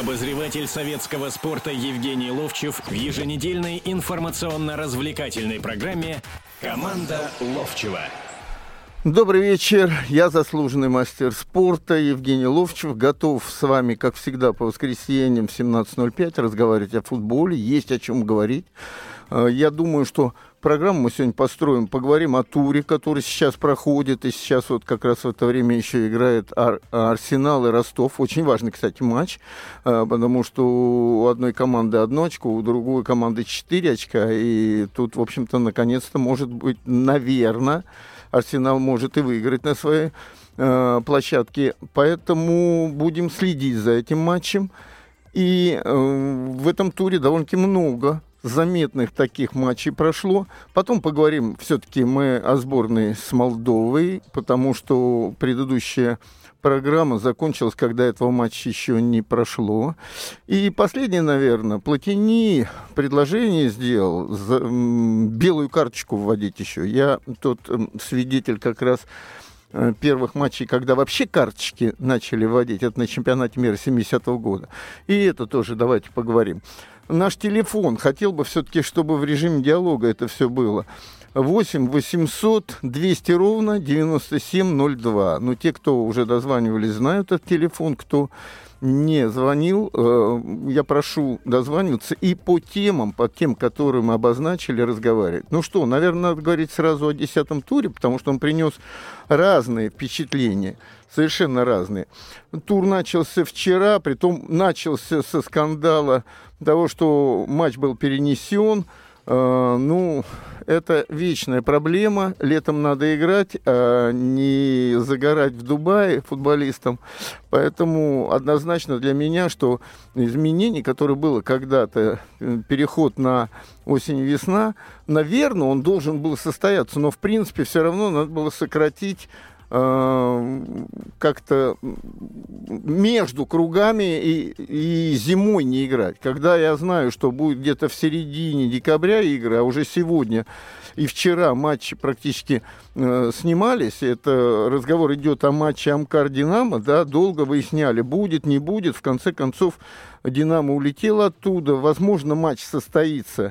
Обозреватель советского спорта Евгений Ловчев в еженедельной информационно-развлекательной программе «Команда Ловчева». Добрый вечер. Я заслуженный мастер спорта Евгений Ловчев. Готов с вами, как всегда, по воскресеньям в 17.05 разговаривать о футболе. Есть о чем говорить. Э, я думаю, что программу мы сегодня построим, поговорим о туре, который сейчас проходит, и сейчас вот как раз в это время еще играет Ар- Арсенал и Ростов. Очень важный, кстати, матч, э, потому что у одной команды одно очко, у другой команды четыре очка, и тут, в общем-то, наконец-то, может быть, наверное, Арсенал может и выиграть на своей э, площадке. Поэтому будем следить за этим матчем. И э, в этом туре довольно-таки много заметных таких матчей прошло. Потом поговорим все-таки мы о сборной с Молдовой, потому что предыдущая программа закончилась, когда этого матча еще не прошло. И последнее, наверное, Платини предложение сделал за, белую карточку вводить еще. Я тот свидетель как раз э, первых матчей, когда вообще карточки начали вводить, это на чемпионате мира 70-го года. И это тоже давайте поговорим наш телефон. Хотел бы все-таки, чтобы в режиме диалога это все было. 8 800 200 ровно 9702. Ну, те, кто уже дозванивались, знают этот телефон. Кто не звонил, э, я прошу дозваниваться и по темам, по тем, которые мы обозначили, разговаривать. Ну что, наверное, надо говорить сразу о десятом туре, потому что он принес разные впечатления, совершенно разные. Тур начался вчера, притом начался со скандала того, что матч был перенесен. Э, ну, это вечная проблема. Летом надо играть, а не загорать в Дубае футболистам. Поэтому однозначно для меня, что изменение, которое было когда-то, э, переход на осень-весна, наверное, он должен был состояться. Но, в принципе, все равно надо было сократить как-то между кругами и, и зимой не играть. Когда я знаю, что будет где-то в середине декабря игры, а уже сегодня и вчера матчи практически э, снимались, это разговор идет о матче Амкар-Динамо, да, долго выясняли, будет, не будет, в конце концов Динамо улетел оттуда, возможно, матч состоится Э,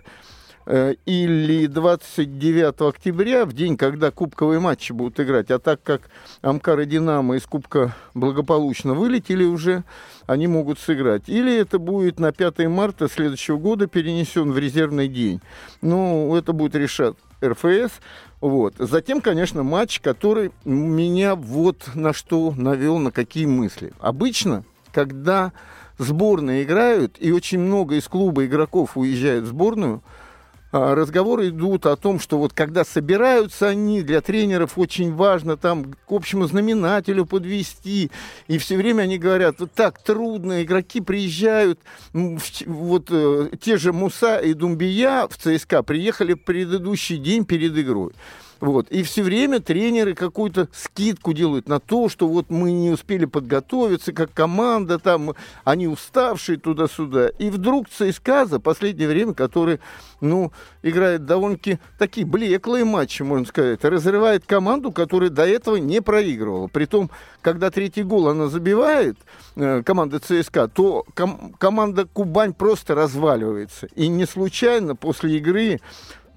или 29 октября, в день, когда кубковые матчи будут играть. А так как Амкар и Динамо из Кубка благополучно вылетели уже, они могут сыграть. Или это будет на 5 марта следующего года перенесен в резервный день. Ну, это будет решать РФС. Вот. Затем, конечно, матч, который меня вот на что навел, на какие мысли. Обычно, когда сборные играют, и очень много из клуба игроков уезжает в сборную, разговоры идут о том, что вот когда собираются они, для тренеров очень важно там к общему знаменателю подвести. И все время они говорят, вот так трудно, игроки приезжают, вот э, те же Муса и Думбия в ЦСКА приехали в предыдущий день перед игрой. Вот. И все время тренеры какую-то скидку делают на то, что вот мы не успели подготовиться, как команда, там, они уставшие туда-сюда. И вдруг ЦСКА за последнее время, который, ну, играет довольно-таки такие блеклые матчи, можно сказать, разрывает команду, которая до этого не проигрывала. Притом, когда третий гол она забивает, э, команда ЦСКА, то ком- команда Кубань просто разваливается. И не случайно после игры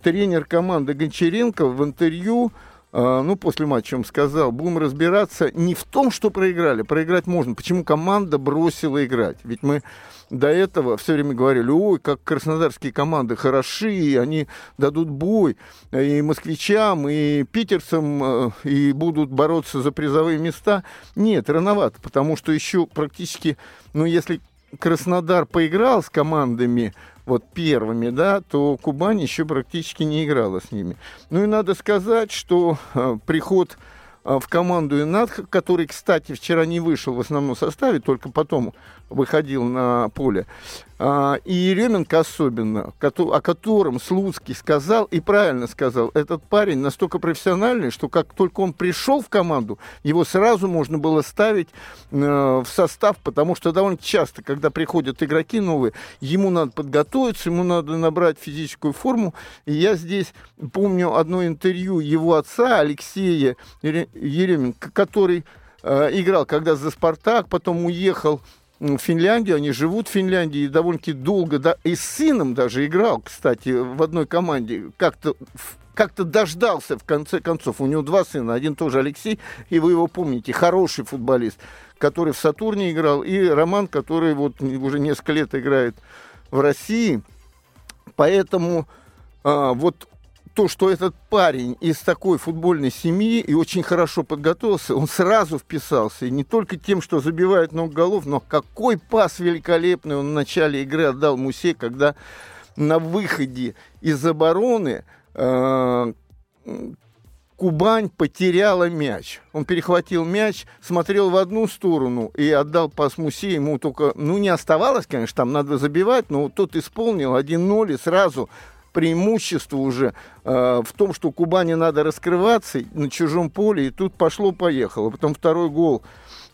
тренер команды Гончаренко в интервью а, ну, после матча он сказал, будем разбираться не в том, что проиграли, проиграть можно, почему команда бросила играть. Ведь мы до этого все время говорили, ой, как краснодарские команды хороши, они дадут бой и москвичам, и питерцам, э, и будут бороться за призовые места. Нет, рановато, потому что еще практически, ну, если Краснодар поиграл с командами вот первыми, да, то Кубань еще практически не играла с ними. Ну и надо сказать, что э, приход э, в команду Инатха, который, кстати, вчера не вышел в основном составе, только потом выходил на поле. А, и Еременко особенно, о котором Слуцкий сказал, и правильно сказал, этот парень настолько профессиональный, что как только он пришел в команду, его сразу можно было ставить э, в состав, потому что довольно часто, когда приходят игроки новые, ему надо подготовиться, ему надо набрать физическую форму. И я здесь помню одно интервью его отца Алексея Еременко, который э, играл когда за «Спартак», потом уехал в Финляндию, они живут в Финляндии и довольно-таки долго, да, и с сыном даже играл, кстати, в одной команде, как-то как-то дождался в конце концов. У него два сына, один тоже Алексей, и вы его помните, хороший футболист, который в Сатурне играл, и Роман, который вот уже несколько лет играет в России. Поэтому а, вот то, что этот парень из такой футбольной семьи и очень хорошо подготовился, он сразу вписался. И не только тем, что забивает много голов, но какой пас великолепный он в начале игры отдал Мусе, когда на выходе из обороны э, Кубань потеряла мяч. Он перехватил мяч, смотрел в одну сторону и отдал пас Мусе. Ему только, ну, не оставалось, конечно, там надо забивать, но тот исполнил 1-0 и сразу преимущество уже э, в том, что Кубани надо раскрываться на чужом поле, и тут пошло-поехало. Потом второй гол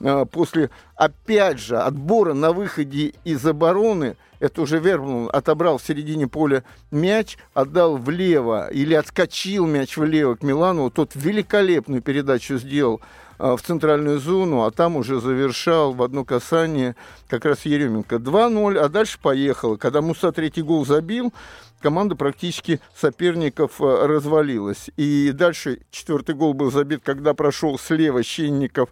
э, после, опять же, отбора на выходе из обороны, это уже Вербун отобрал в середине поля мяч, отдал влево или отскочил мяч влево к Милану, тот великолепную передачу сделал в центральную зону, а там уже завершал в одно касание как раз Еременко. 2-0, а дальше поехало. Когда Муса третий гол забил, команда практически соперников э, развалилась. И дальше четвертый гол был забит, когда прошел слева Щенников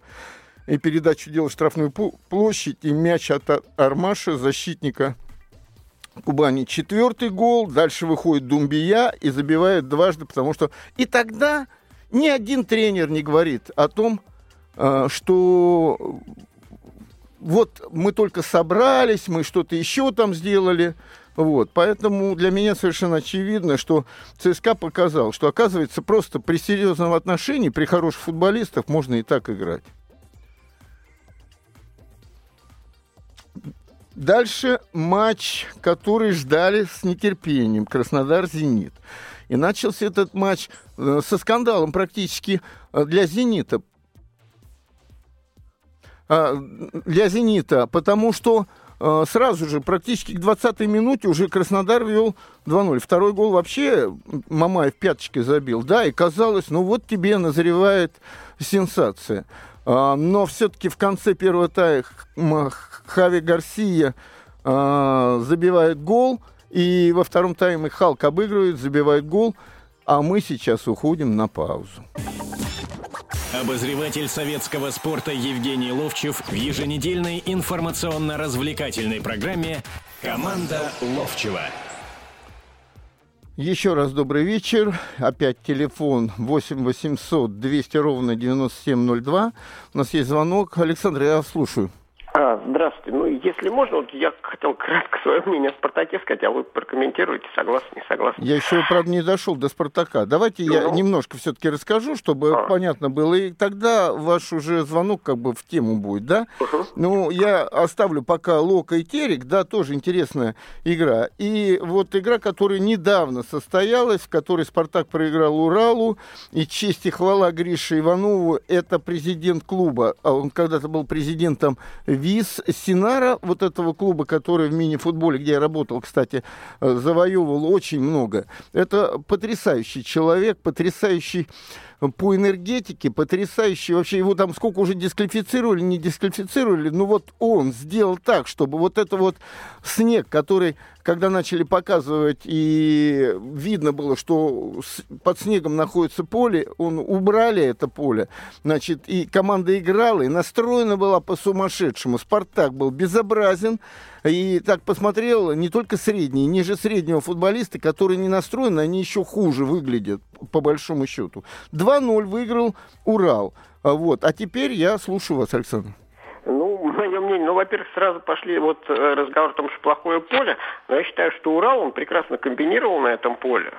и передачу делал в штрафную площадь, и мяч от Армаша, защитника Кубани. Четвертый гол, дальше выходит Думбия и забивает дважды, потому что... И тогда ни один тренер не говорит о том, э, что вот мы только собрались, мы что-то еще там сделали. Вот, поэтому для меня совершенно очевидно, что ЦСКА показал, что, оказывается, просто при серьезном отношении, при хороших футболистах можно и так играть. Дальше матч, который ждали с нетерпением. Краснодар-Зенит. И начался этот матч э, со скандалом практически э, для «Зенита». А, для «Зенита», потому что Э, сразу же, практически к 20-й минуте уже Краснодар вел 2-0. Второй гол вообще Мамаев пяточкой забил. Да, и казалось, ну вот тебе назревает сенсация. А, но все-таки в конце первого тайма Хави Гарсия а, забивает гол, и во втором тайме Халк обыгрывает, забивает гол, а мы сейчас уходим на паузу. Обозреватель советского спорта Евгений Ловчев в еженедельной информационно-развлекательной программе «Команда Ловчева». Еще раз добрый вечер. Опять телефон 8 800 200 ровно 9702. У нас есть звонок. Александр, я слушаю. А, здравствуйте. Ну, если можно, вот я хотел кратко свое мнение о «Спартаке» сказать, а вы прокомментируете, согласны, не согласны? Я еще, правда, не дошел до «Спартака». Давайте ну, я ну... немножко все-таки расскажу, чтобы а. понятно было, и тогда ваш уже звонок как бы в тему будет, да? Угу. Ну, я оставлю пока Лока и Терек, да, тоже интересная игра. И вот игра, которая недавно состоялась, в которой «Спартак» проиграл Уралу, и честь и хвала Грише Иванову, это президент клуба, а он когда-то был президентом Виз Синара, вот этого клуба, который в мини-футболе, где я работал, кстати, э, завоевывал очень много. Это потрясающий человек, потрясающий по энергетике потрясающий. Вообще его там сколько уже дисквалифицировали, не дисквалифицировали. Ну вот он сделал так, чтобы вот это вот снег, который, когда начали показывать, и видно было, что под снегом находится поле, он убрали это поле. Значит, и команда играла, и настроена была по-сумасшедшему. Спартак был безобразен. И так посмотрел, не только средние, ниже среднего футболисты, которые не настроены, они еще хуже выглядят, по большому счету. 2-0 выиграл Урал. А вот. А теперь я слушаю вас, Александр. Ну, мое мнение, ну, во-первых, сразу пошли вот э, разговор о том, что плохое поле, но я считаю, что Урал, он прекрасно комбинировал на этом поле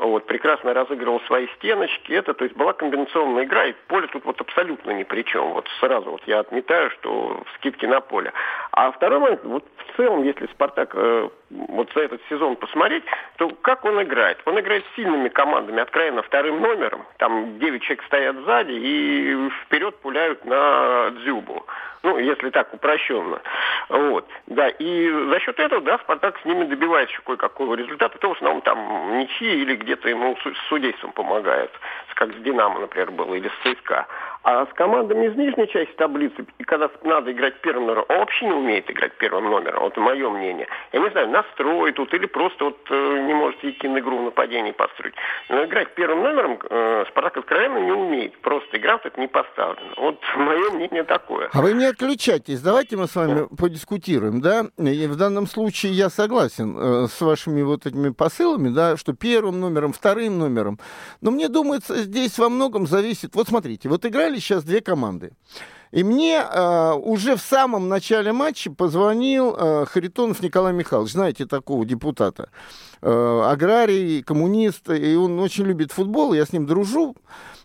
вот, прекрасно разыгрывал свои стеночки, это, то есть была комбинационная игра, и поле тут вот абсолютно ни при чем. Вот сразу вот я отметаю, что скидки на поле. А второй момент, вот в целом, если Спартак э, вот за этот сезон посмотреть, то как он играет? Он играет с сильными командами, откровенно вторым номером, там 9 человек стоят сзади и вперед пуляют на Дзюбу. Ну, если так упрощенно. Вот. Да, и за счет этого, да, Спартак с ними добивается кое-какого результата. То в основном там ничьи или где-то ему с судейством помогает, как с Динамо, например, было, или с ЦСКА. А с командами из нижней части таблицы, когда надо играть первым номером, он вообще не умеет играть первым номером, вот мое мнение. Я не знаю, настрой тут или просто вот э, не может идти на игру в нападении построить. Но играть первым номером э, Спартак откровенно не умеет. Просто игра тут не поставлена. Вот мое мнение такое. А вы не отключайтесь. Давайте мы с вами да. подискутируем, да? И в данном случае я согласен э, с вашими вот этими посылами, да, что первым номером, вторым номером. Но мне думается, здесь во многом зависит. Вот смотрите, вот игра играли сейчас две команды. И мне э, уже в самом начале матча позвонил э, Харитонов Николай Михайлович, знаете такого депутата, э, аграрий, коммунист, и он очень любит футбол, я с ним дружу.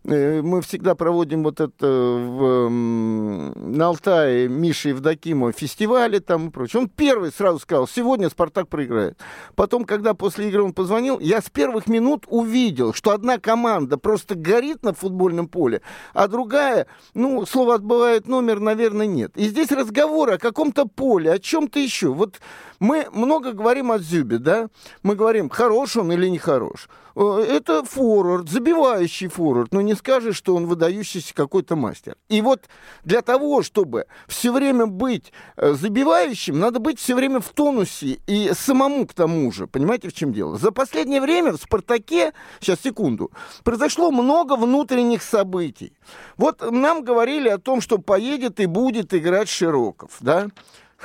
Э, мы всегда проводим вот это в, на Алтае Миши Евдокимова фестивали там и прочее. Он первый сразу сказал, сегодня Спартак проиграет. Потом, когда после игры он позвонил, я с первых минут увидел, что одна команда просто горит на футбольном поле, а другая, ну, слово отбывает номер, наверное, нет. И здесь разговор о каком-то поле, о чем-то еще. Вот мы много говорим о Зюбе, да? Мы говорим, хорош он или не хорош. Э, это форвард, забивающий форвард, но не скажешь, что он выдающийся какой-то мастер. И вот для того, чтобы все время быть э, забивающим, надо быть все время в тонусе и самому к тому же. Понимаете, в чем дело? За последнее время в «Спартаке», сейчас, секунду, произошло много внутренних событий. Вот нам говорили о том, что поедет и будет играть Широков, да?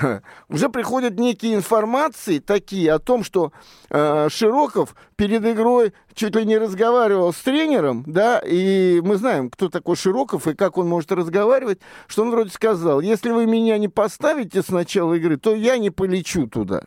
уже приходят некие информации такие о том, что э, Широков перед игрой чуть ли не разговаривал с тренером, да, и мы знаем, кто такой Широков и как он может разговаривать, что он вроде сказал, если вы меня не поставите с начала игры, то я не полечу туда.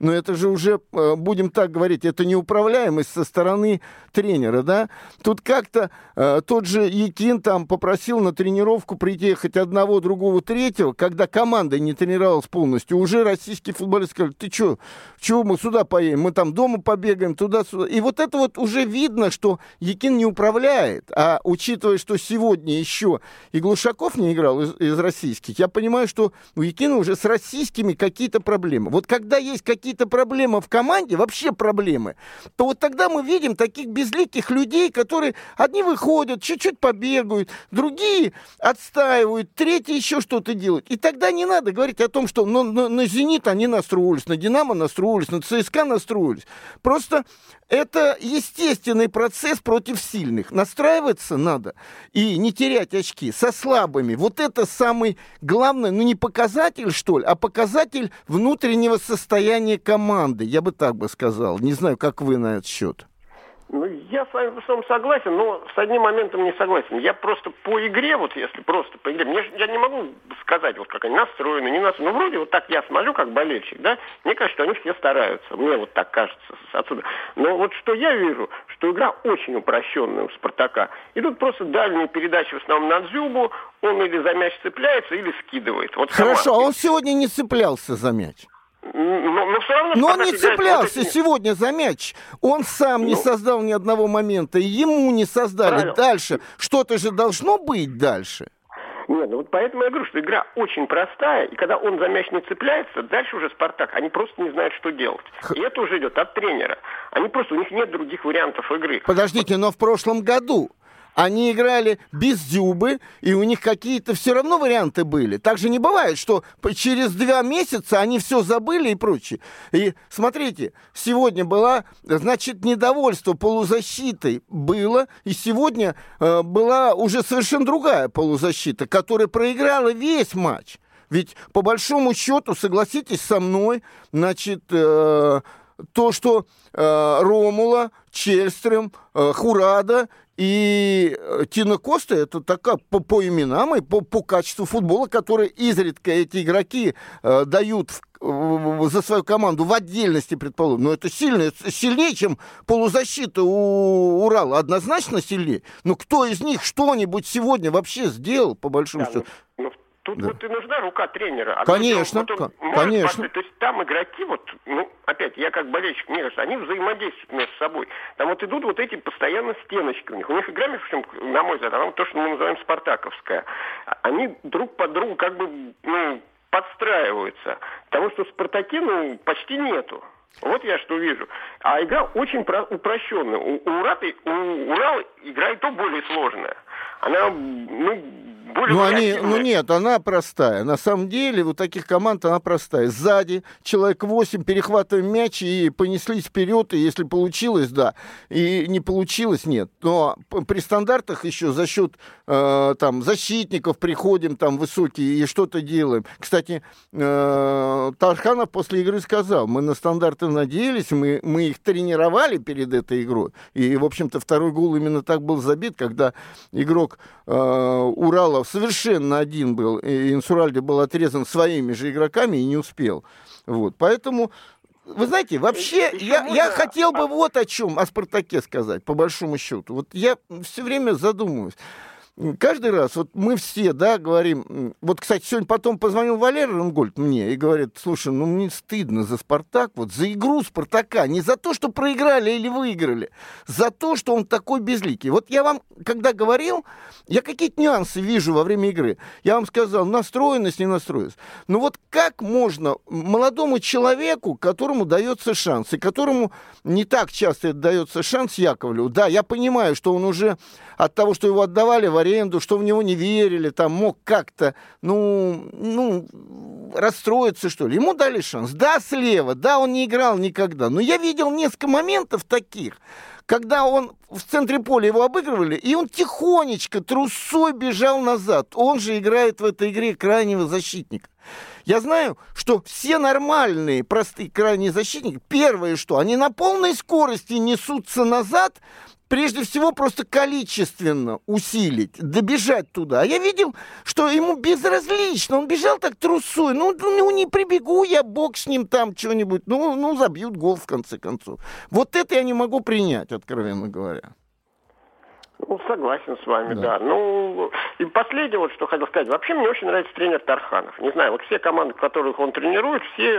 Но это же уже, э, будем так говорить, это неуправляемость со стороны тренера, да? Тут как-то э, тот же Якин там попросил на тренировку прийти хоть одного, другого, третьего, когда команда не тренировалась полностью. Уже российские футболисты сказали, ты что, чего мы сюда поедем? Мы там дома побегаем, туда-сюда. И вот это вот уже видно, что Якин не управляет. А учитывая, что сегодня еще и Глушаков не играл из, из российских, я понимаю, что у Якина уже с российскими какие-то проблемы. Вот когда есть какие какие-то проблемы в команде, вообще проблемы, то вот тогда мы видим таких безликих людей, которые одни выходят, чуть-чуть побегают, другие отстаивают, третьи еще что-то делают. И тогда не надо говорить о том, что ну, на, на «Зенит» они настроились, на «Динамо» настроились, на «ЦСКА» настроились. Просто это естественный процесс против сильных. Настраиваться надо и не терять очки со слабыми. Вот это самый главный, ну не показатель, что ли, а показатель внутреннего состояния команды. Я бы так бы сказал. Не знаю, как вы на этот счет. Ну, я с вами в основном согласен, но с одним моментом не согласен. Я просто по игре, вот если просто по игре, мне, я не могу сказать, вот как они настроены, не настроены. Ну, вроде вот так я смотрю, как болельщик, да, мне кажется, что они все стараются. Мне вот так кажется отсюда. Но вот что я вижу, что игра очень упрощенная у «Спартака». Идут просто дальние передачи в основном на Дзюбу, он или за мяч цепляется, или скидывает. Вот Хорошо, а он сегодня не цеплялся за мяч. Но, но, все равно но он не цеплялся вот сегодня за мяч. Он сам ну, не создал ни одного момента, ему не создали. Правильно. Дальше что-то же должно быть дальше. Нет, ну вот поэтому я говорю, что игра очень простая, и когда он за мяч не цепляется, дальше уже Спартак, они просто не знают, что делать. И это уже идет от тренера. Они просто, у них нет других вариантов игры. Подождите, но в прошлом году они играли без Дюбы, и у них какие-то все равно варианты были. Так же не бывает, что через два месяца они все забыли и прочее. И смотрите, сегодня была, значит, недовольство полузащитой было, и сегодня э, была уже совершенно другая полузащита, которая проиграла весь матч. Ведь по большому счету, согласитесь со мной, значит, э, то, что э, Ромула, Чельстрем, э, Хурада и э, Тина Коста это такая по, по именам и по, по качеству футбола, которые изредка эти игроки э, дают в, за свою команду в отдельности, предположим. Но это сильно, сильнее, чем полузащита у Урала. Однозначно сильнее. Но кто из них что-нибудь сегодня вообще сделал, по большому да, счету? Ну, ну Тут да. вот и нужна рука тренера. А конечно, вот он конечно. то есть там игроки, вот, ну, опять, я как болельщик, мне кажется, они взаимодействуют между собой. Там вот идут вот эти постоянно стеночки у них. У них игра, между прочим, на мой взгляд, она то, что мы называем спартаковская. Они друг под другу как бы, ну, подстраиваются. Потому что в «Спартаке», ну, почти нету. Вот я что вижу. А игра очень упрощенная. У, у, Урата, у Урала игра и то более сложная. Она, ну, более ну, они, ну нет, она простая. На самом деле, у таких команд она простая. Сзади человек 8, перехватываем мяч и понеслись вперед, и если получилось, да. И не получилось, нет. Но при стандартах еще за счет э, там, защитников приходим там высокие и что-то делаем. Кстати, э, Тарханов после игры сказал, мы на стандарты надеялись, мы, мы их тренировали перед этой игрой. И, в общем-то, второй гол именно так был забит, когда игрок э, Урала совершенно один был, и Инсуральде был отрезан своими же игроками и не успел. Вот, поэтому вы знаете, вообще, я, я хотел бы вот о чем, о «Спартаке» сказать, по большому счету. Вот я все время задумываюсь каждый раз, вот мы все, да, говорим, вот, кстати, сегодня потом позвонил Валерий Рангольд мне и говорит, слушай, ну мне стыдно за «Спартак», вот за игру «Спартака», не за то, что проиграли или выиграли, за то, что он такой безликий. Вот я вам, когда говорил, я какие-то нюансы вижу во время игры. Я вам сказал, настроенность, не настроенность. Но вот как можно молодому человеку, которому дается шанс, и которому не так часто дается шанс Яковлеву, да, я понимаю, что он уже от того, что его отдавали в аренду, что в него не верили, там мог как-то, ну, ну, расстроиться, что ли. Ему дали шанс. Да, слева, да, он не играл никогда. Но я видел несколько моментов таких, когда он в центре поля его обыгрывали, и он тихонечко, трусой бежал назад. Он же играет в этой игре крайнего защитника. Я знаю, что все нормальные, простые крайние защитники, первое что, они на полной скорости несутся назад, прежде всего просто количественно усилить, добежать туда. А я видел, что ему безразлично, он бежал так трусой, ну, ну не прибегу я, бог с ним там что-нибудь, ну, ну забьют гол в конце концов. Вот это я не могу принять, откровенно говоря. Ну, согласен с вами, да. да. Ну, и последнее, вот что хотел сказать. Вообще мне очень нравится тренер Тарханов. Не знаю, вот все команды, которых он тренирует, все,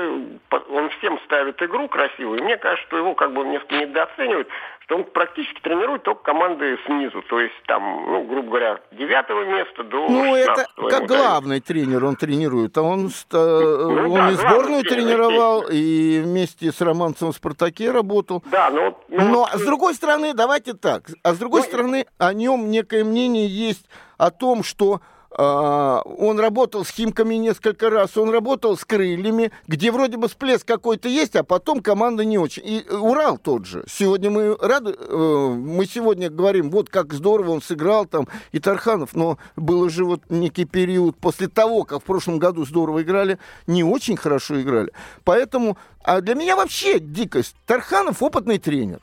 он всем ставит игру красивую. И мне кажется, что его как бы недооценивают, что он практически тренирует только команды снизу. То есть там, ну, грубо говоря, девятого места до Ну, это как главный дают. тренер он тренирует. А он, ну, он да, и сборную тренировал, и вместе с Романцем в «Спартаке» работал. Да, но... Но, но с другой стороны, давайте так. А с другой ну, стороны, о нем некое мнение есть о том, что он работал с Химками несколько раз, он работал с Крыльями, где вроде бы всплеск какой-то есть, а потом команда не очень. И э, Урал тот же. Сегодня мы рады, э, мы сегодня говорим, вот как здорово он сыграл там, и Тарханов, но был же вот некий период после того, как в прошлом году здорово играли, не очень хорошо играли. Поэтому, а для меня вообще дикость. Тарханов опытный тренер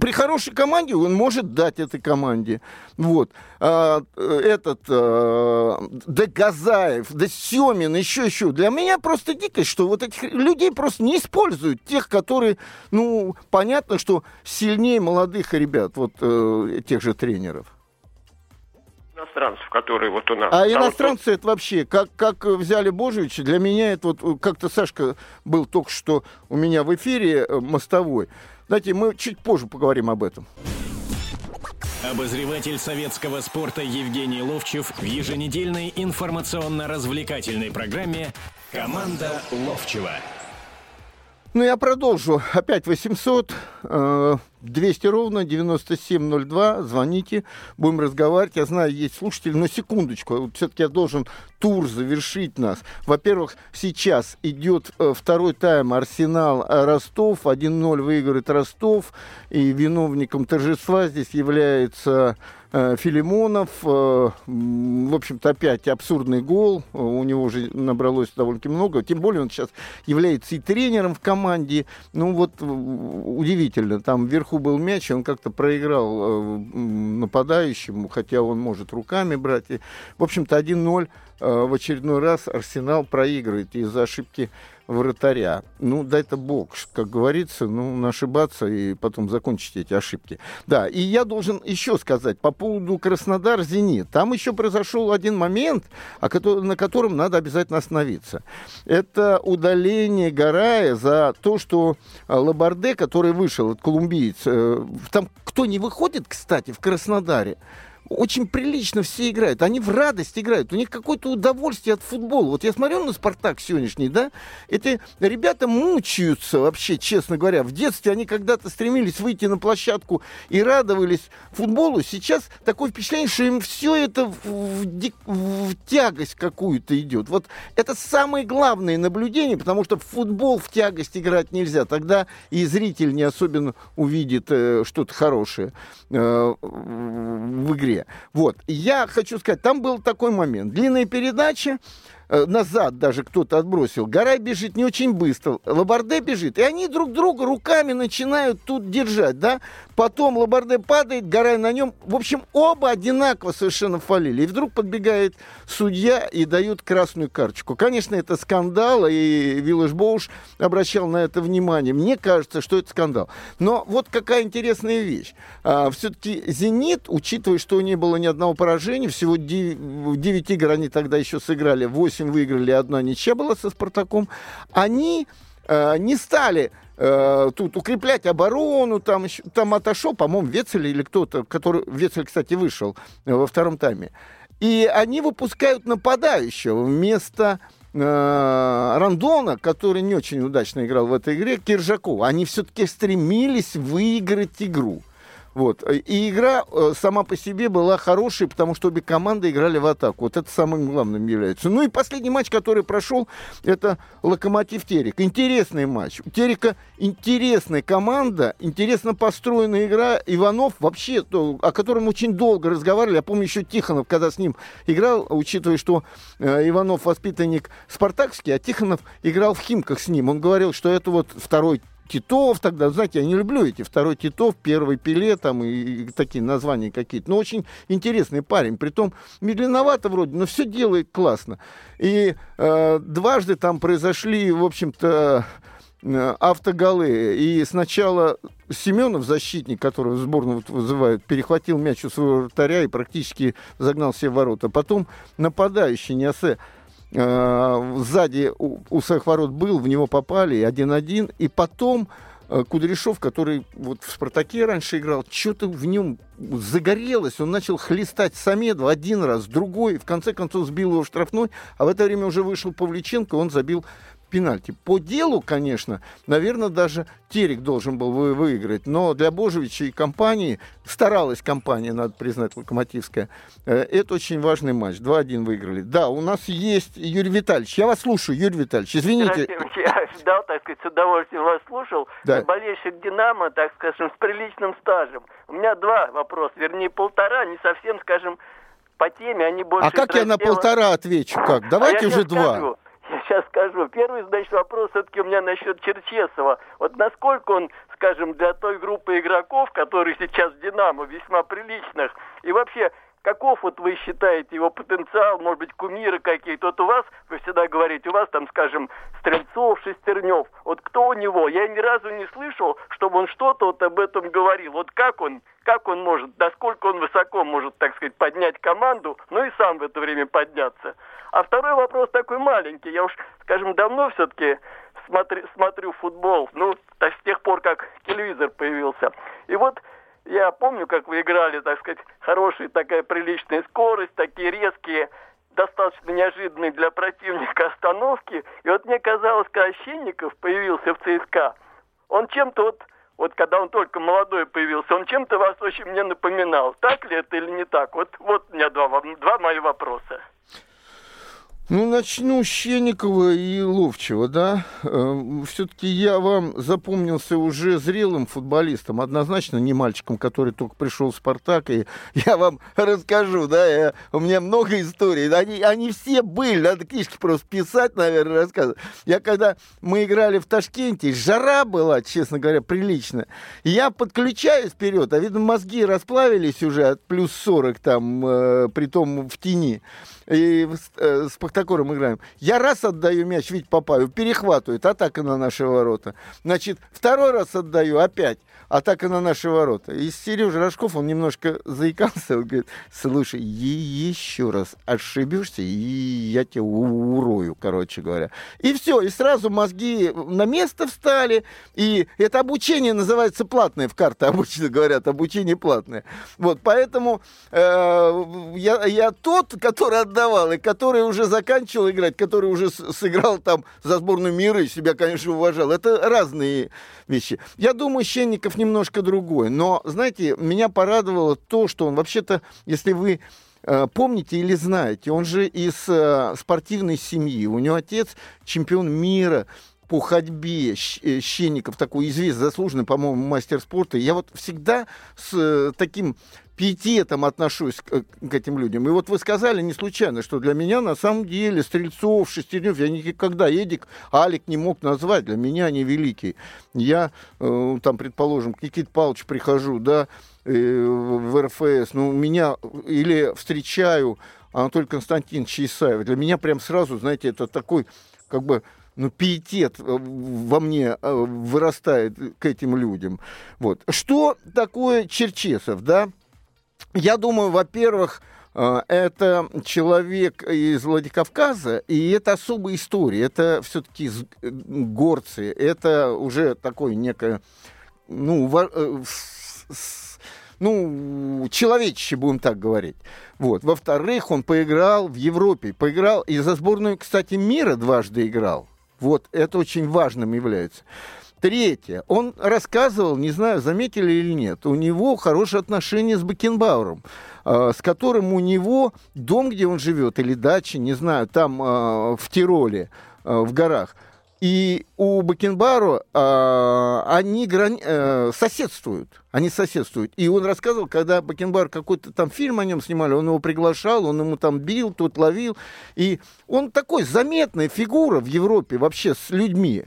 при хорошей команде он может дать этой команде. Вот. А, этот а, да Газаев, да Семин, еще, еще. Для меня просто дикость, что вот этих людей просто не используют. Тех, которые, ну, понятно, что сильнее молодых ребят, вот э, тех же тренеров иностранцев, которые вот у нас. А, иностранцы вот... это вообще, как, как взяли Божевича, для меня это вот, как-то Сашка был только что у меня в эфире э, мостовой. Знаете, мы чуть позже поговорим об этом. Обозреватель советского спорта Евгений Ловчев в еженедельной информационно-развлекательной программе «Команда Ловчева». Ну, я продолжу. Опять 800 200 ровно 9702. Звоните, будем разговаривать. Я знаю, есть слушатели, но секундочку. Вот все-таки я должен тур завершить нас. Во-первых, сейчас идет э, второй тайм Арсенал Ростов. 1-0 выиграет Ростов. И виновником торжества здесь является Э, Филимонов, э, в общем-то, опять абсурдный гол. У него уже набралось довольно много. Тем более он сейчас является и тренером в команде. Ну вот удивительно. Там вверху был мяч, и он как-то проиграл нападающему, хотя он может руками брать. И, в общем-то, 1-0 в очередной раз Арсенал проигрывает из-за ошибки вратаря. Ну, да это бог, как говорится, ну, ошибаться и потом закончить эти ошибки. Да, и я должен еще сказать по поводу Краснодар-Зенит. Там еще произошел один момент, на котором надо обязательно остановиться. Это удаление Гарая за то, что а, Лабарде, который вышел от колумбиец, э, там кто не выходит, кстати, в Краснодаре, очень прилично все играют. Они в радость играют. У них какое-то удовольствие от футбола. Вот я смотрю на «Спартак» сегодняшний, да, эти ребята мучаются вообще, честно говоря. В детстве они когда-то стремились выйти на площадку и радовались футболу. Сейчас такое впечатление, что им все это в, в, в тягость какую-то идет. Вот это самое главное наблюдение, потому что в футбол в тягость играть нельзя. Тогда и зритель не особенно увидит э, что-то хорошее э, в игре. Вот. Я хочу сказать, там был такой момент. Длинная передача, Э, назад даже кто-то отбросил. Гарай бежит не очень быстро, Лабарде бежит, и они друг друга руками начинают тут держать, да. Потом Лабарде падает, Гарай на нем. В общем, оба одинаково совершенно фалили. И вдруг подбегает судья и дают красную карточку. Конечно, это скандал, и Виллаж Боуш обращал на это внимание. Мне кажется, что это скандал. Но вот какая интересная вещь. А, все-таки «Зенит», учитывая, что не было ни одного поражения, всего 9, 9 игр они тогда еще сыграли, 8 8 выиграли, одна ничья была со «Спартаком», они э, не стали э, тут укреплять оборону, там, там отошел, по-моему, Вецель или кто-то, который, Вецель, кстати, вышел э, во втором тайме. И они выпускают нападающего вместо э, Рандона, который не очень удачно играл в этой игре, Киржакова. Они все-таки стремились выиграть игру. Вот. И игра э, сама по себе была хорошей, потому что обе команды играли в атаку. Вот это самым главным является. Ну и последний матч, который прошел, это Локомотив Терек. Интересный матч. У Терека интересная команда, интересно построенная игра. Иванов вообще, о котором очень долго разговаривали. Я помню еще Тихонов, когда с ним играл, учитывая, что э, Иванов воспитанник спартакский, а Тихонов играл в Химках с ним. Он говорил, что это вот второй Титов тогда, знаете, я не люблю эти второй Титов, первый Пеле там и, и такие названия какие-то. Но очень интересный парень. Притом медленновато вроде, но все делает классно. И э, дважды там произошли, в общем-то, э, автоголы. И сначала Семенов, защитник, которого сборную вызывают, перехватил мяч у своего вратаря и практически загнал все ворота. Потом нападающий Неосе э, сзади у, у своих ворот был, в него попали, один-один, и потом э, Кудряшов, который вот в «Спартаке» раньше играл, что-то в нем загорелось, он начал хлестать Самедова один раз, другой, в конце концов сбил его в штрафной, а в это время уже вышел Павличенко, он забил пенальти. По делу, конечно, наверное, даже Терек должен был вы выиграть, но для Божевича и компании, старалась компания, надо признать, Локомотивская, э, это очень важный матч. 2-1 выиграли. Да, у нас есть Юрий Витальевич. Я вас слушаю, Юрий Витальевич, извините. Я ждал, так сказать, с удовольствием вас слушал. Да. Болельщик «Динамо», так скажем, с приличным стажем. У меня два вопроса, вернее, полтора, не совсем, скажем, по теме, они больше... А как я на полтора отвечу? Как? Давайте а уже два. Скажу. Я сейчас скажу. Первый, значит, вопрос все-таки у меня насчет Черчесова. Вот насколько он, скажем, для той группы игроков, которые сейчас в «Динамо», весьма приличных, и вообще, каков вот вы считаете его потенциал, может быть, кумиры какие-то? Вот у вас, вы всегда говорите, у вас там, скажем, Стрельцов, Шестернев. Вот кто у него? Я ни разу не слышал, чтобы он что-то вот об этом говорил. Вот как он, как он может, насколько он высоко может, так сказать, поднять команду, ну и сам в это время подняться. А второй вопрос такой маленький. Я уж, скажем, давно все-таки смотрю, смотрю футбол, ну, с тех пор, как телевизор появился. И вот я помню, как вы играли, так сказать, хорошая такая приличная скорость, такие резкие, достаточно неожиданные для противника остановки. И вот мне казалось, когда Щенников появился в ЦСКА, он чем-то вот, вот когда он только молодой появился, он чем-то вас очень мне напоминал. Так ли это или не так? Вот, вот у меня два, два мои вопроса. Ну, начну с Щенникова и Ловчева, да. Эм, Все-таки я вам запомнился уже зрелым футболистом, однозначно не мальчиком, который только пришел в «Спартак», и я вам расскажу, да, я, у меня много историй, они, они все были, надо книжки просто писать, наверное, рассказывать. Я когда мы играли в Ташкенте, жара была, честно говоря, приличная, я подключаюсь вперед, а видно, мозги расплавились уже от плюс 40 там, э, при том в тени, и э, с Пахтакором играем. Я раз отдаю мяч Вить Папаев, перехватывает, атака на наши ворота. Значит, второй раз отдаю, опять атака на наши ворота. И Сережа Рожков, он немножко заикался, он говорит, слушай, еще раз ошибешься, и я тебя урою, короче говоря. И все, и сразу мозги на место встали, и это обучение называется платное в карты, обычно говорят, обучение платное. Вот, поэтому э, я, я тот, который отдавал, и который уже заканчивал играть, который уже сыграл там за сборную мира и себя, конечно, уважал. Это разные вещи. Я думаю, Щенников немножко другой. Но, знаете, меня порадовало то, что он вообще-то, если вы э, помните или знаете, он же из э, спортивной семьи. У него отец чемпион мира по ходьбе э, Щенников, такой известный, заслуженный, по-моему, мастер спорта. Я вот всегда с таким пиететом отношусь к, к этим людям. И вот вы сказали не случайно, что для меня на самом деле Стрельцов, Шестернев, я никогда Эдик, Алик не мог назвать. Для меня они великие. Я, э, там, предположим, к Никите Павловичу прихожу, да, э, в РФС, ну, меня или встречаю Анатолий Константинович Исаев. Для меня прям сразу, знаете, это такой, как бы, ну, пиетет э, во мне э, вырастает к этим людям. Вот. Что такое Черчесов, да? Я думаю, во-первых, э, это человек из Владикавказа, и это особая история. Это все-таки горцы, это уже такое некое, ну, ну, человечище, будем так говорить. Вот. Во-вторых, он поиграл в Европе, поиграл и за сборную, кстати, мира дважды играл. Вот это очень важным является. Третье. Он рассказывал, не знаю, заметили или нет, у него хорошие отношения с Бакенбауэром, э, с которым у него дом, где он живет, или дача, не знаю, там э, в Тироле, э, в горах. И у Бакенбару э, они грани... э, соседствуют. Они соседствуют. И он рассказывал, когда Бакенбар какой-то там фильм о нем снимали, он его приглашал, он ему там бил, тот ловил. И он такой заметная фигура в Европе вообще с людьми.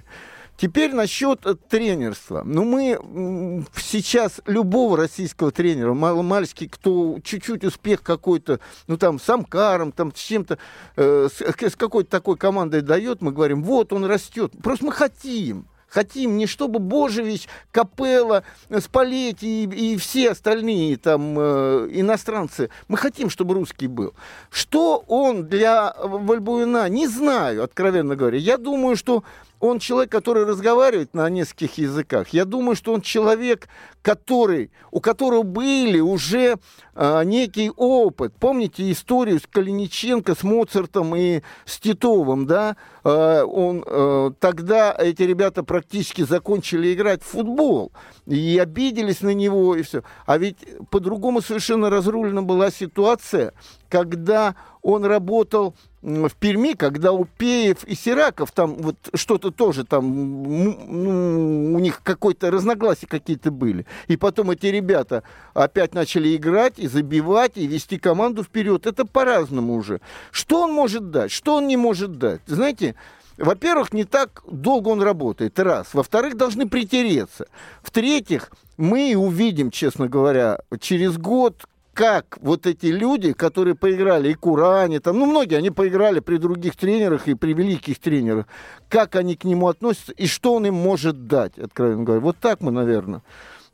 Теперь насчет э, тренерства. Ну, мы сейчас любого российского тренера, маломальский, кто чуть-чуть успех какой-то, ну, там, с Амкаром, там, с чем-то, э, с, с какой-то такой командой дает, мы говорим, вот, он растет. Просто мы хотим. Хотим не чтобы Божевич, Капелла, Спалетти и, и все остальные там э, иностранцы. Мы хотим, чтобы русский был. Что он для Вальбуина? Не знаю, откровенно говоря. Я думаю, что он человек, который разговаривает на нескольких языках. Я думаю, что он человек, который, у которого были уже э, некий опыт. Помните историю с Калиниченко, с Моцартом и с Титовым, да? Э, он, э, тогда эти ребята практически закончили играть в футбол и обиделись на него и все. А ведь по-другому совершенно разрулена была ситуация, когда он работал в Перми, когда у Пеев и Сираков там вот что-то тоже там, ну, у них какой-то разногласия какие-то были. И потом эти ребята опять начали играть и забивать, и вести команду вперед. Это по-разному уже. Что он может дать? Что он не может дать? Знаете, во-первых, не так долго он работает, раз. Во-вторых, должны притереться. В-третьих, мы увидим, честно говоря, через год, как вот эти люди, которые поиграли и Куране, там, ну, многие, они поиграли при других тренерах и при великих тренерах, как они к нему относятся и что он им может дать, откровенно говоря. Вот так мы, наверное.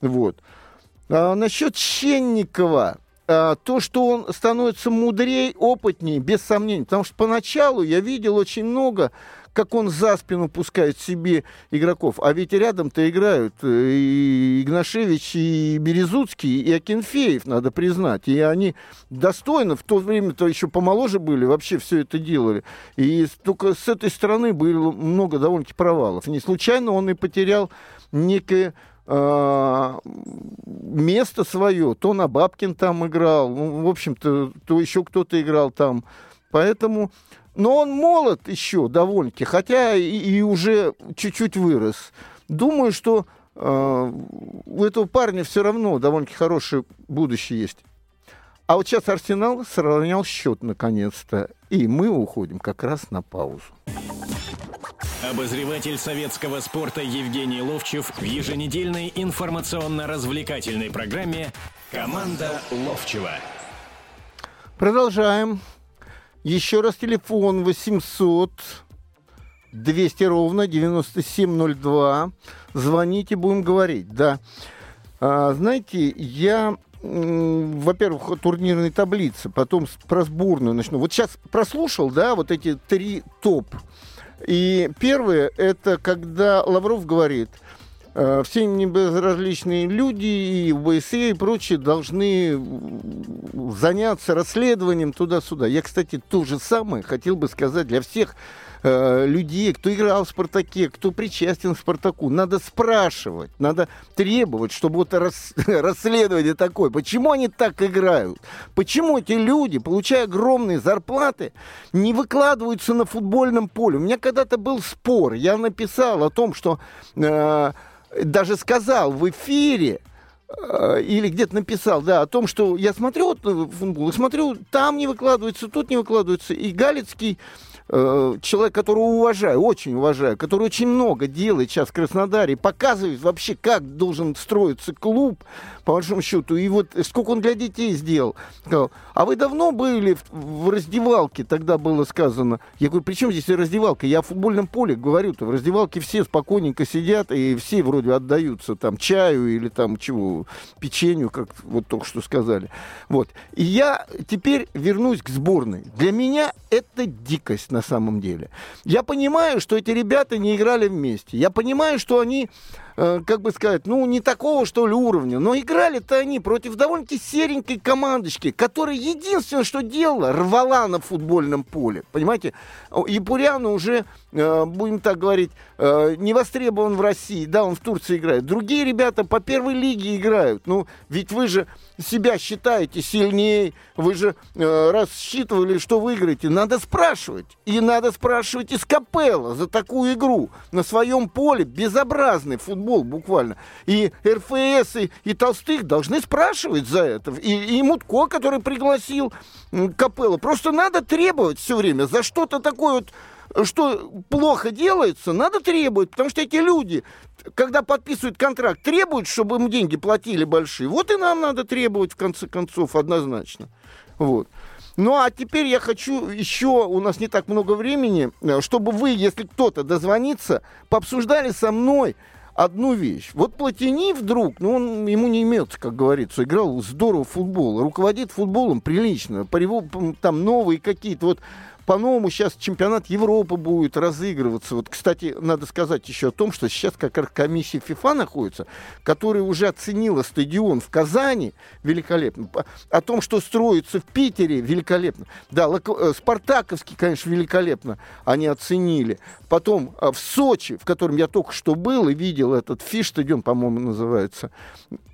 Вот. А насчет Щенникова, а, то, что он становится мудрее, опытнее, без сомнений. Потому что поначалу я видел очень много как он за спину пускает себе игроков. А ведь рядом-то играют э, и Игнашевич, и Березуцкий, и Акинфеев, надо признать. И они достойно, в то время-то еще помоложе были, вообще все это делали. И только с этой стороны было много довольно-таки провалов. Не случайно он и потерял некое э, место свое. То на Бабкин там играл, ну, в общем-то, то еще кто-то играл там. Поэтому но он молод еще довольно-таки, хотя и, и уже чуть-чуть вырос. Думаю, что э, у этого парня все равно довольно-таки хорошее будущее есть. А вот сейчас Арсенал сравнял счет наконец-то. И мы уходим как раз на паузу. Обозреватель советского спорта Евгений Ловчев в еженедельной информационно-развлекательной программе «Команда Ловчева». Продолжаем. Еще раз телефон 800 200 ровно 9702. Звоните, будем говорить. Да. А, знаете, я во-первых, о турнирной таблице, потом про сборную начну. Вот сейчас прослушал, да, вот эти три топ. И первое, это когда Лавров говорит, все небезразличные люди и ВСЕ и прочие должны заняться расследованием туда-сюда. Я, кстати, то же самое хотел бы сказать для всех э, людей, кто играл в «Спартаке», кто причастен к «Спартаку». Надо спрашивать, надо требовать, чтобы вот рас, расследование такое. Почему они так играют? Почему эти люди, получая огромные зарплаты, не выкладываются на футбольном поле? У меня когда-то был спор. Я написал о том, что... Э, даже сказал в эфире, э, или где-то написал, да, о том, что я смотрю вот э, футбол, смотрю, там не выкладывается, тут не выкладывается. И Галицкий Э, человек, которого уважаю, очень уважаю, который очень много делает сейчас в Краснодаре, показывает вообще, как должен строиться клуб, по большому счету, и вот сколько он для детей сделал. А вы давно были в, в раздевалке, тогда было сказано. Я говорю, при чем здесь раздевалка? Я о футбольном поле говорю-то, в раздевалке все спокойненько сидят, и все вроде отдаются там чаю или там чего, печенью, как вот только что сказали. Вот. И я теперь вернусь к сборной. Для меня это дикость на самом деле. Я понимаю, что эти ребята не играли вместе. Я понимаю, что они Э, как бы сказать, ну, не такого, что ли, уровня. Но играли-то они против довольно-таки серенькой командочки, которая единственное, что делала, рвала на футбольном поле. Понимаете? И уже, э, будем так говорить, э, не востребован в России. Да, он в Турции играет. Другие ребята по первой лиге играют. Ну, ведь вы же себя считаете сильнее, вы же э, рассчитывали, что выиграете. Надо спрашивать. И надо спрашивать из Капелла за такую игру. На своем поле безобразный футбол буквально. И РФС, и, и Толстых должны спрашивать за это. И, и Мутко, который пригласил Капелла. Просто надо требовать все время за что-то такое вот что плохо делается, надо требовать, потому что эти люди, когда подписывают контракт, требуют, чтобы им деньги платили большие. Вот и нам надо требовать, в конце концов, однозначно. Вот. Ну а теперь я хочу еще, у нас не так много времени, э, чтобы вы, если кто-то дозвонится, пообсуждали со мной одну вещь. Вот Платини вдруг, ну он ему не имется, как говорится, играл здорово в футбол, руководит футболом прилично, там новые какие-то вот по-новому сейчас чемпионат Европы будет разыгрываться. Вот, кстати, надо сказать еще о том, что сейчас как раз комиссия ФИФА находится, которая уже оценила стадион в Казани великолепно, о том, что строится в Питере великолепно. Да, э, Спартаковский, конечно, великолепно они оценили. Потом э, в Сочи, в котором я только что был и видел этот Фишт-стадион, по-моему, называется,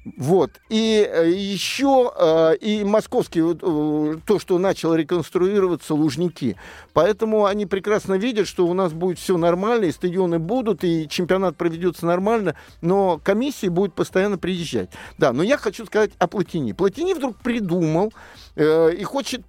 вот. И э, еще э, и московский, э, то, что начало реконструироваться, Лужники. Поэтому они прекрасно видят, что у нас будет все нормально, и стадионы будут, и чемпионат проведется нормально, но комиссии будет постоянно приезжать. Да, но я хочу сказать о Платини. Платини вдруг придумал и хочет,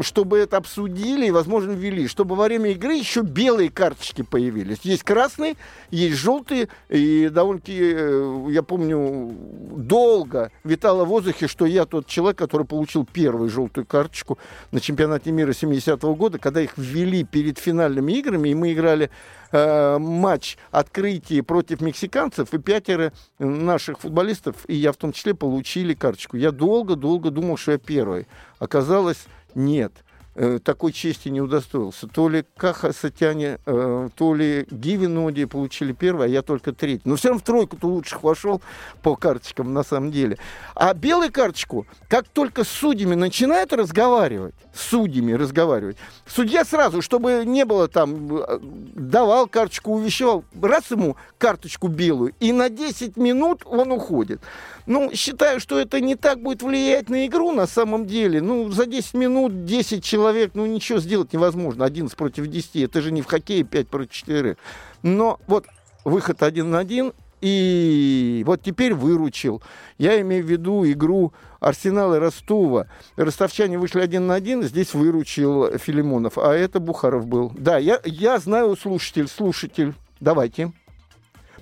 чтобы это обсудили и, возможно, ввели, чтобы во время игры еще белые карточки появились. Есть красные, есть желтые, и довольно-таки, я помню, долго витало в воздухе, что я тот человек, который получил первую желтую карточку на чемпионате мира 70-го года, когда их ввели перед финальными играми, и мы играли э, матч открытия против мексиканцев, и пятеро наших футболистов, и я в том числе, получили карточку. Я долго-долго думал, что я первый. Оказалось, нет. Э, такой чести не удостоился. То ли Каха Сатяне, э, то ли Гиви получили первое, а я только третий. Но все равно в тройку-то лучших вошел по карточкам на самом деле. А белую карточку, как только с судьями начинают разговаривать, с судьями разговаривать, судья сразу, чтобы не было там, э, давал карточку, увещевал, раз ему карточку белую, и на 10 минут он уходит. Ну, считаю, что это не так будет влиять на игру на самом деле. Ну, за 10 минут 10 человек, ну, ничего сделать невозможно. 11 против 10. Это же не в хоккее 5 против 4. Но вот выход один на один, и вот теперь выручил. Я имею в виду игру Арсенала и Ростова. Ростовчане вышли один на один, здесь выручил Филимонов. А это Бухаров был. Да, я, я знаю слушатель, слушатель. Давайте.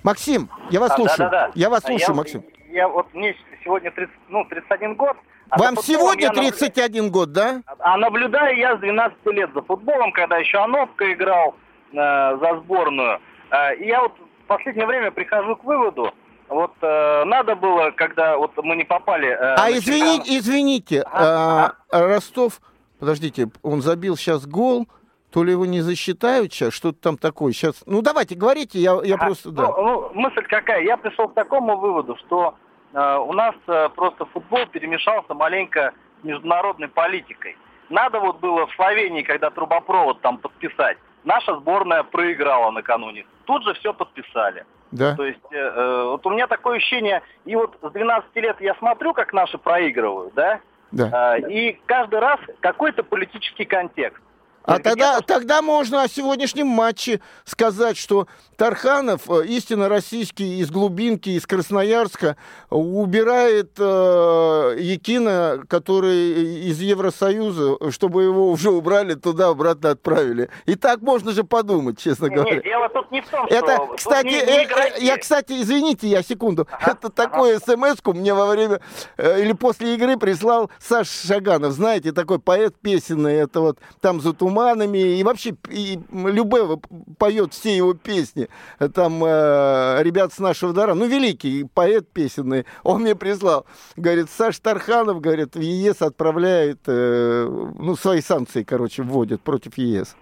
Максим, я вас а, слушаю. Да, да, да. Я вас слушаю, я, Максим я вот мне сегодня 30, ну, 31 год. А Вам сегодня 31 год, да? А наблюдаю я с 12 лет за футболом, когда еще Ановка играл э, за сборную. Э, и я вот в последнее время прихожу к выводу, вот э, надо было, когда вот мы не попали... Э, а извините, извините, а, а, Ростов, подождите, он забил сейчас гол, то ли его не засчитают сейчас, что-то там такое. Сейчас, ну давайте, говорите, я, я а, просто... Да. Ну, ну, мысль какая? Я пришел к такому выводу, что э, у нас э, просто футбол перемешался маленько с международной политикой. Надо вот было в Словении, когда трубопровод там подписать, наша сборная проиграла накануне. Тут же все подписали. Да. То есть э, э, вот у меня такое ощущение, и вот с 12 лет я смотрю, как наши проигрывают, да? Да. Э, и каждый раз какой-то политический контекст. А тогда, тогда можно о сегодняшнем матче сказать, что Тарханов, э, истинно российский из глубинки, из Красноярска, убирает э, Якина, который из Евросоюза, чтобы его уже убрали туда, обратно отправили. И так можно же подумать, честно говоря. Нет, дело тут не в том, это, что... Кстати, не, не э, я, кстати, извините, я секунду. Ага, это ага. такое смс-ку мне во время э, или после игры прислал Саш Шаганов. Знаете, такой поэт песенный, это вот там за туманами, и вообще и Любева поет все его песни. Там э, ребят с нашего дара, ну, великий поэт песенный, он мне прислал, говорит, Саш Тарханов, говорит, в ЕС отправляет, э, ну, свои санкции, короче, вводит против ЕС.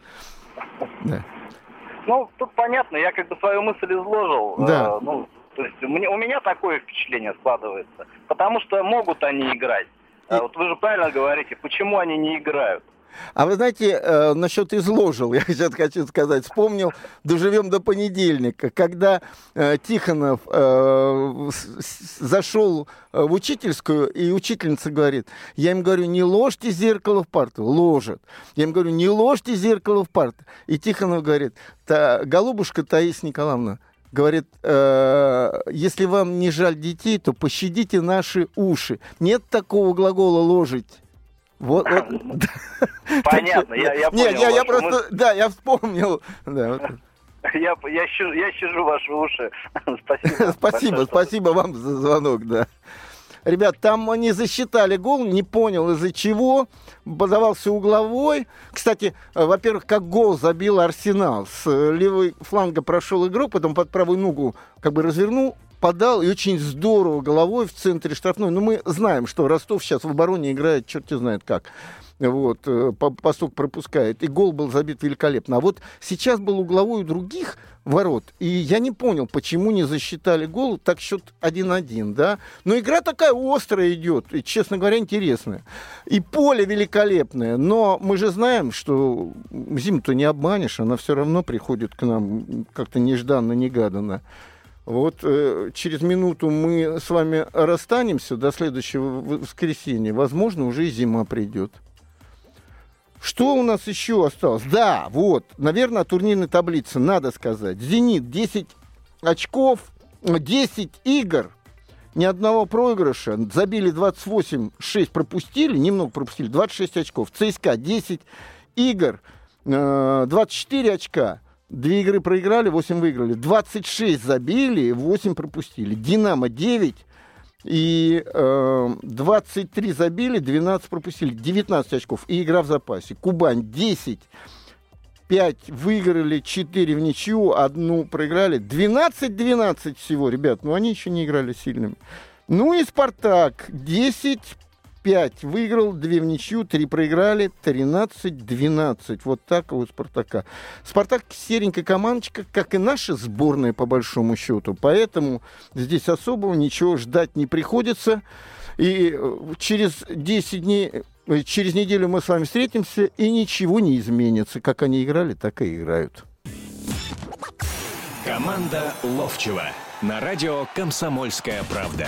Да. Ну, тут понятно, я как бы свою мысль изложил. Да. Э, ну, то есть у меня, у меня такое впечатление складывается. Потому что могут они играть. И... Вот вы же правильно говорите, почему они не играют? А вы знаете, э, насчет изложил, я сейчас хочу сказать, вспомнил, доживем до понедельника, когда э, Тихонов э, зашел э, в учительскую, и учительница говорит, я им говорю, не ложьте зеркало в парту, ложат. Я им говорю, не ложьте зеркало в парту. И Тихонов говорит, Та, голубушка Таис Николаевна, говорит, э, если вам не жаль детей, то пощадите наши уши. Нет такого глагола ложить. Вот, вот. Понятно, я, я понял. Нет, я, я просто, да, я вспомнил. Да, вот. Я, я, щажу, я щажу ваши уши. Спасибо. спасибо, спасибо вам за звонок, да. Ребят, там не засчитали гол, не понял из-за чего. Подавался угловой. Кстати, э, во-первых, как гол забил Арсенал. С э, левой фланга прошел игрок, потом под правую ногу как бы развернул, подал и очень здорово головой в центре штрафной. Но ну, мы знаем, что Ростов сейчас в обороне играет, черт знает как вот, э, посок пропускает, и гол был забит великолепно. А вот сейчас был угловой у других ворот, и я не понял, почему не засчитали гол, так счет 1-1, да. Но игра такая острая идет, и, честно говоря, интересная. И поле великолепное, но мы же знаем, что зиму-то не обманешь, она все равно приходит к нам как-то нежданно-негаданно. Вот э, через минуту мы с вами расстанемся до следующего воскресенья. Возможно, уже и зима придет. Что у нас еще осталось? Да, вот, наверное, турнирной таблице надо сказать. «Зенит» 10 очков, 10 игр, ни одного проигрыша. Забили 28, 6 пропустили, немного пропустили, 26 очков. ЦСКА 10 игр, 24 э, очка. Две игры проиграли, 8 выиграли. 26 забили, 8 пропустили. Динамо 9 и э, 23 забили, 12 пропустили. 19 очков и игра в запасе. Кубань 10 5 выиграли, 4 в ничью, одну проиграли. 12-12 всего, ребят. Ну, они еще не играли сильными. Ну и «Спартак» 10 5 выиграл, 2 в ничью, 3 проиграли, 13-12. Вот так у «Спартака». «Спартак» серенькая командочка, как и наша сборная, по большому счету. Поэтому здесь особого ничего ждать не приходится. И э, через 10 дней, э, через неделю мы с вами встретимся, и ничего не изменится. Как они играли, так и играют. Команда Ловчева на радио «Комсомольская правда».